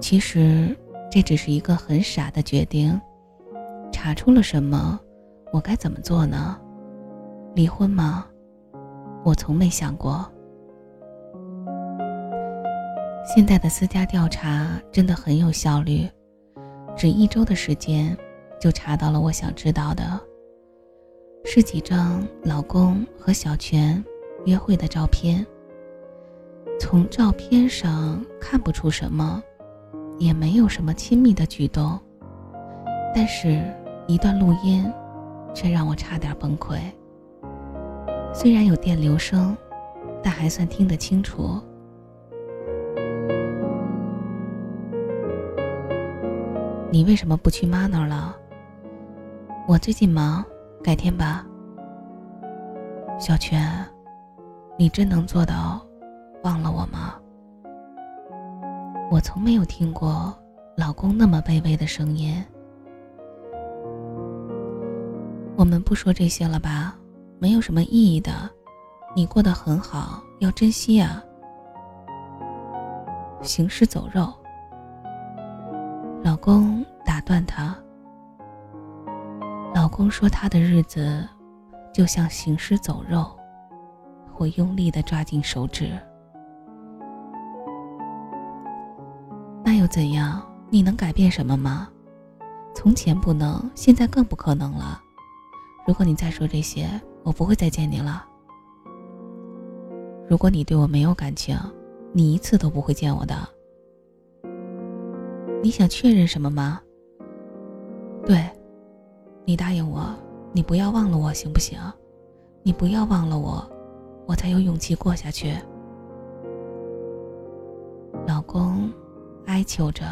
其实这只是一个很傻的决定。查出了什么，我该怎么做呢？离婚吗？我从没想过。现在的私家调查真的很有效率，只一周的时间就查到了我想知道的。是几张老公和小泉约会的照片。从照片上看不出什么。也没有什么亲密的举动，但是，一段录音，却让我差点崩溃。虽然有电流声，但还算听得清楚。你为什么不去妈那儿了？我最近忙，改天吧。小泉，你真能做到忘了我吗？我从没有听过老公那么卑微的声音。我们不说这些了吧，没有什么意义的。你过得很好，要珍惜啊。行尸走肉。老公打断他。老公说他的日子就像行尸走肉。我用力的抓紧手指。那又怎样？你能改变什么吗？从前不能，现在更不可能了。如果你再说这些，我不会再见你了。如果你对我没有感情，你一次都不会见我的。你想确认什么吗？对，你答应我，你不要忘了我，行不行？你不要忘了我，我才有勇气过下去。老公。哀求着，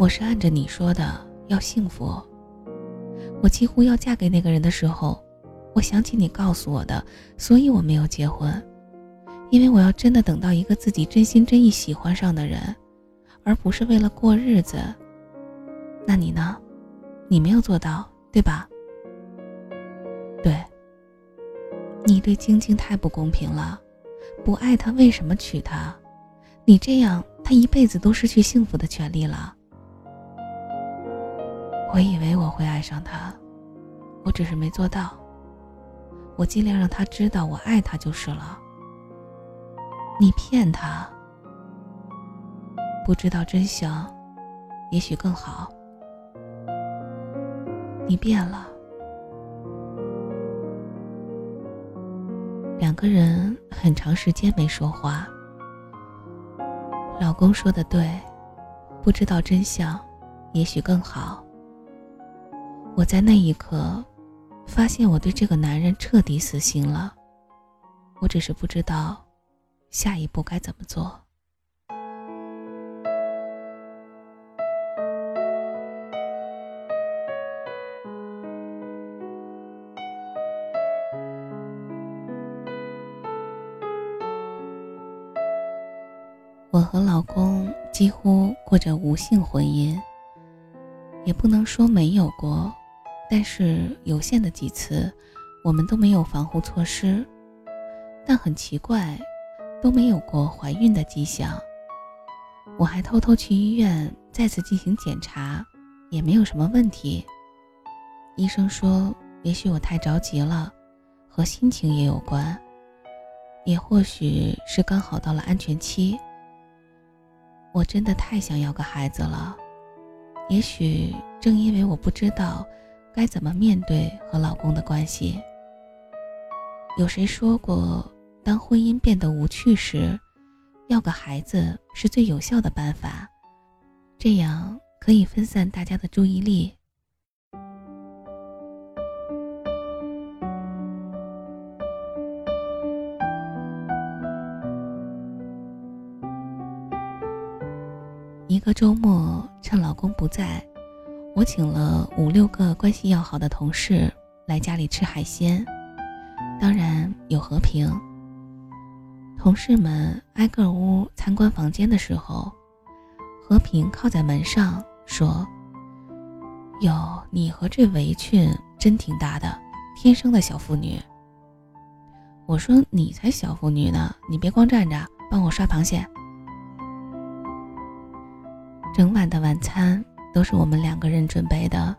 我是按着你说的要幸福。我几乎要嫁给那个人的时候，我想起你告诉我的，所以我没有结婚，因为我要真的等到一个自己真心真意喜欢上的人，而不是为了过日子。那你呢？你没有做到，对吧？对。你对晶晶太不公平了。不爱她，为什么娶她？你这样，她一辈子都失去幸福的权利了。我以为我会爱上他，我只是没做到。我尽量让他知道我爱他就是了。你骗他，不知道真相，也许更好。你变了。两个人很长时间没说话。老公说的对，不知道真相，也许更好。我在那一刻，发现我对这个男人彻底死心了。我只是不知道，下一步该怎么做。我和老公几乎过着无性婚姻，也不能说没有过，但是有限的几次，我们都没有防护措施。但很奇怪，都没有过怀孕的迹象。我还偷偷去医院再次进行检查，也没有什么问题。医生说，也许我太着急了，和心情也有关，也或许是刚好到了安全期。我真的太想要个孩子了，也许正因为我不知道该怎么面对和老公的关系。有谁说过，当婚姻变得无趣时，要个孩子是最有效的办法，这样可以分散大家的注意力。一个周末，趁老公不在，我请了五六个关系要好的同事来家里吃海鲜，当然有和平。同事们挨个屋参观房间的时候，和平靠在门上说：“哟，你和这围裙真挺搭的，天生的小妇女。我说你才小妇女呢，你别光站着，帮我刷螃蟹。整晚的晚餐都是我们两个人准备的。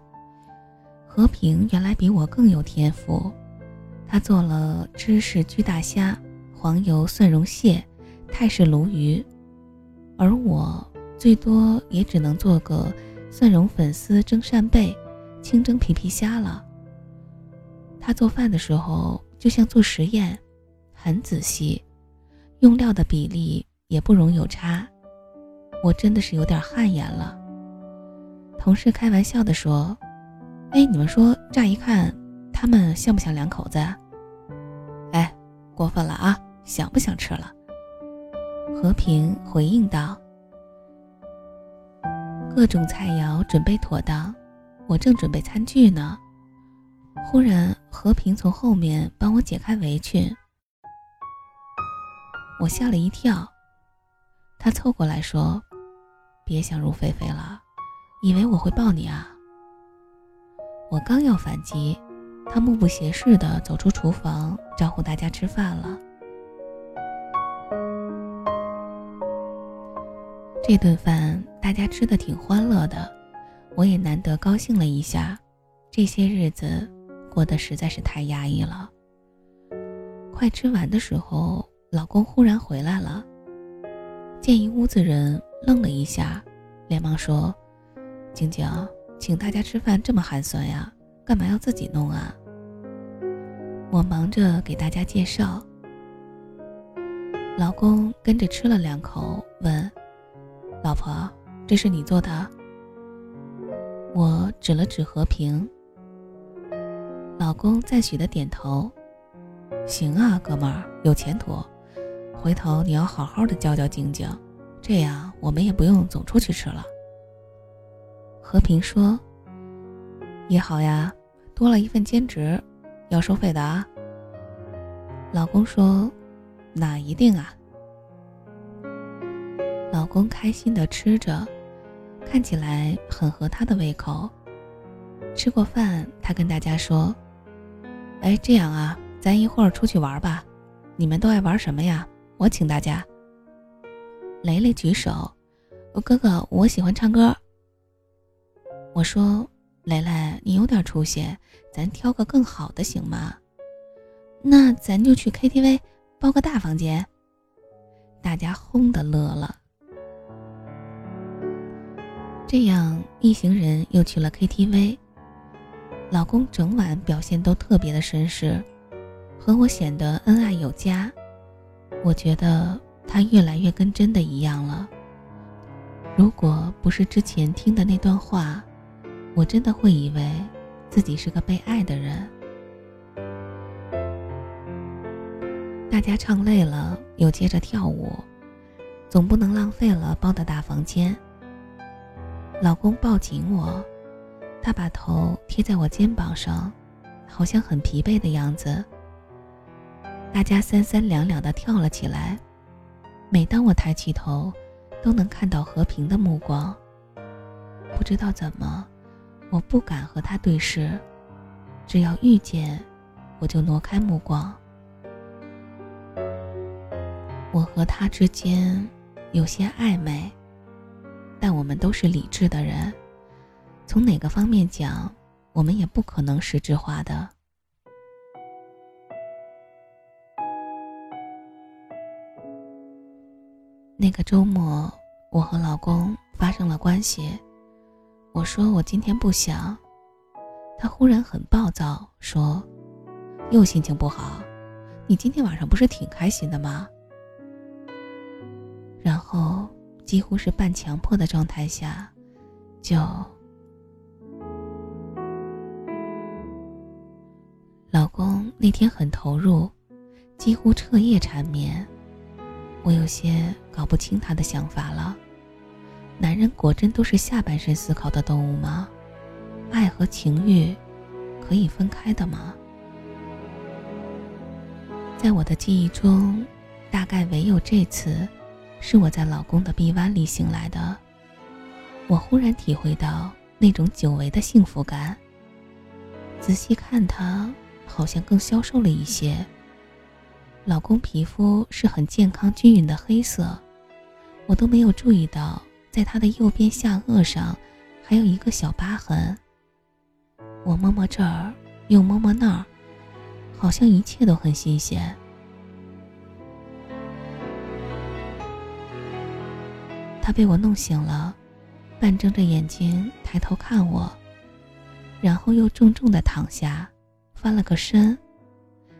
和平原来比我更有天赋，他做了芝士焗大虾、黄油蒜蓉蟹、泰式鲈鱼，而我最多也只能做个蒜蓉粉丝蒸扇贝、清蒸皮皮虾了。他做饭的时候。就像做实验，很仔细，用料的比例也不容有差。我真的是有点汗颜了。同事开玩笑的说：“哎，你们说，乍一看他们像不像两口子？”哎，过分了啊！想不想吃了？和平回应道：“各种菜肴准备妥当，我正准备餐具呢。”忽然，和平从后面帮我解开围裙，我吓了一跳。他凑过来说：“别想入非非了，以为我会抱你啊？”我刚要反击，他目不斜视地走出厨房，招呼大家吃饭了。这顿饭大家吃的挺欢乐的，我也难得高兴了一下。这些日子。过得实在是太压抑了。快吃完的时候，老公忽然回来了，见一屋子人，愣了一下，连忙说：“晶晶，请大家吃饭这么寒酸呀？干嘛要自己弄啊？”我忙着给大家介绍。老公跟着吃了两口，问：“老婆，这是你做的？”我指了指和平。老公赞许的点头，行啊，哥们儿有前途，回头你要好好的教教晶晶，这样我们也不用总出去吃了。和平说：“也好呀，多了一份兼职，要收费的啊。”老公说：“那一定啊。”老公开心的吃着，看起来很合他的胃口。吃过饭，他跟大家说。哎，这样啊，咱一会儿出去玩吧。你们都爱玩什么呀？我请大家。雷雷举手，哥哥，我喜欢唱歌。我说，雷雷，你有点出息，咱挑个更好的行吗？那咱就去 KTV，包个大房间。大家轰的乐了。这样，一行人又去了 KTV。老公整晚表现都特别的绅士，和我显得恩爱有加。我觉得他越来越跟真的一样了。如果不是之前听的那段话，我真的会以为自己是个被爱的人。大家唱累了，又接着跳舞，总不能浪费了包的大房间。老公抱紧我。他把头贴在我肩膀上，好像很疲惫的样子。大家三三两两的跳了起来。每当我抬起头，都能看到和平的目光。不知道怎么，我不敢和他对视，只要遇见，我就挪开目光。我和他之间有些暧昧，但我们都是理智的人。从哪个方面讲，我们也不可能实质化的。那个周末，我和老公发生了关系。我说我今天不想，他忽然很暴躁，说：“又心情不好？你今天晚上不是挺开心的吗？”然后几乎是半强迫的状态下，就。老公那天很投入，几乎彻夜缠绵。我有些搞不清他的想法了。男人果真都是下半身思考的动物吗？爱和情欲可以分开的吗？在我的记忆中，大概唯有这次，是我在老公的臂弯里醒来的。我忽然体会到那种久违的幸福感。仔细看他，好像更消瘦了一些。老公皮肤是很健康均匀的黑色，我都没有注意到，在他的右边下颚上还有一个小疤痕。我摸摸这儿，又摸摸那儿，好像一切都很新鲜。他被我弄醒了，半睁着眼睛抬头看我，然后又重重的躺下，翻了个身，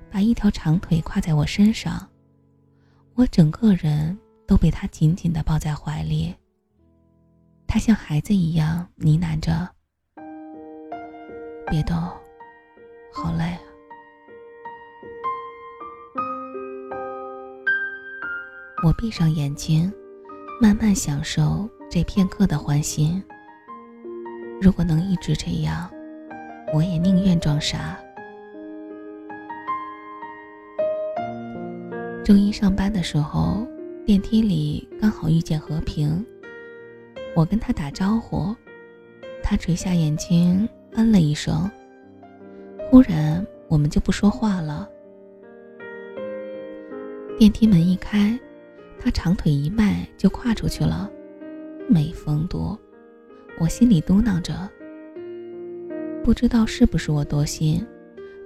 把一条长腿跨在我身上，我整个人都被他紧紧的抱在怀里。他像孩子一样呢喃着。别动，好累啊！我闭上眼睛，慢慢享受这片刻的欢心。如果能一直这样，我也宁愿装傻。周一上班的时候，电梯里刚好遇见和平，我跟他打招呼，他垂下眼睛。嗯了一声，忽然我们就不说话了。电梯门一开，他长腿一迈就跨出去了，没风度。我心里嘟囔着，不知道是不是我多心，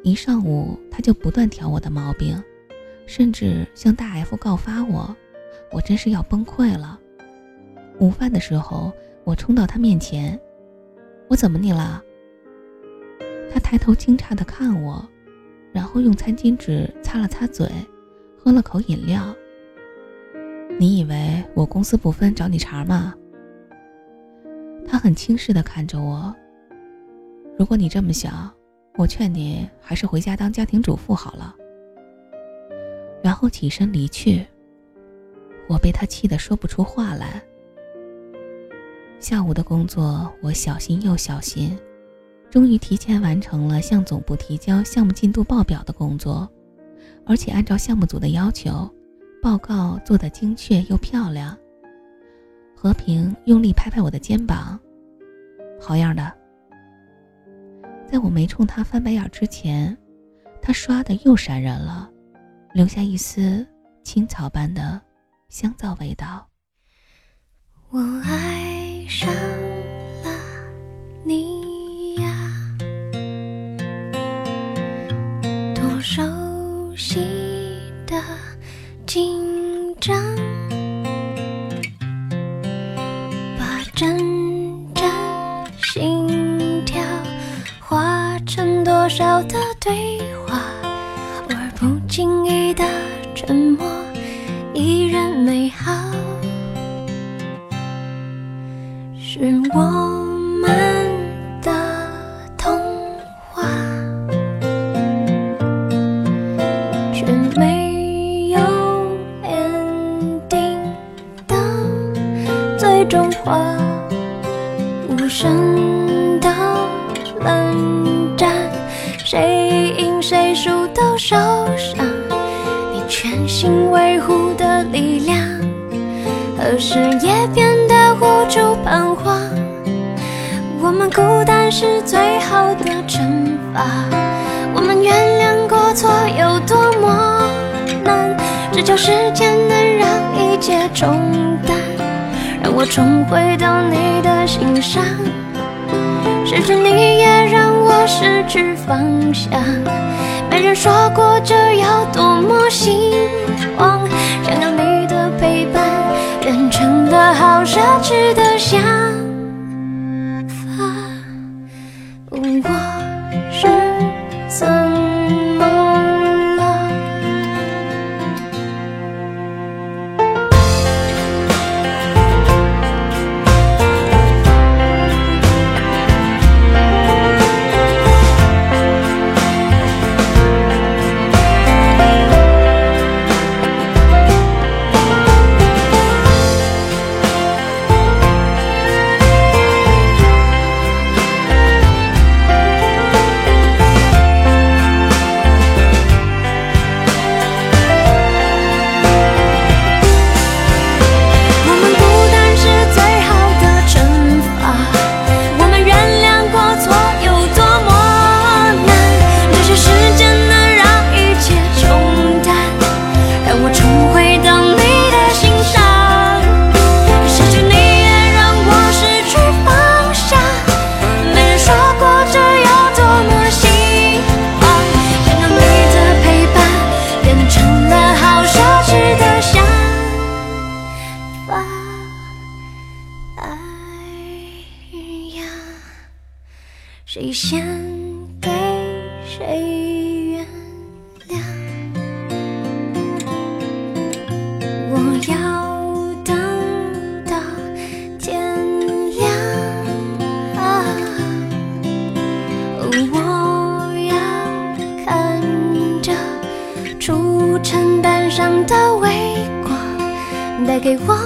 一上午他就不断挑我的毛病，甚至向大 F 告发我，我真是要崩溃了。午饭的时候，我冲到他面前，我怎么你了？他抬头惊诧地看我，然后用餐巾纸擦了擦嘴，喝了口饮料。你以为我公私不分找你茬吗？他很轻视地看着我。如果你这么想，我劝你还是回家当家庭主妇好了。然后起身离去。我被他气得说不出话来。下午的工作，我小心又小心。终于提前完成了向总部提交项目进度报表的工作，而且按照项目组的要求，报告做得精确又漂亮。和平用力拍拍我的肩膀：“好样的！”在我没冲他翻白眼之前，他唰的又闪人了，留下一丝青草般的香皂味道。我爱上了你呀多熟悉的紧张把真正心跳化成多少的对话你的沉默依然美好，是我可是也变得无助彷徨？我们孤单是最好的惩罚，我们原谅过错有多么难，只求时间能让一切冲淡，让我重回到你的心上。失去你也让我失去方向，没人说过这要多么希望，想要你，好奢侈的想给我。